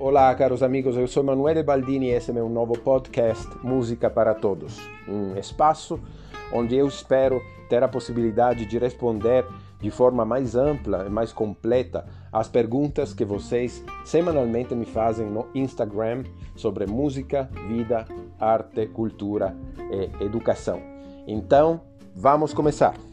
Olá, caros amigos, eu sou Emanuele Baldini e esse é meu novo podcast Música para Todos, um espaço onde eu espero ter a possibilidade de responder de forma mais ampla e mais completa as perguntas que vocês semanalmente me fazem no Instagram sobre música, vida, arte, cultura e educação. Então, vamos começar!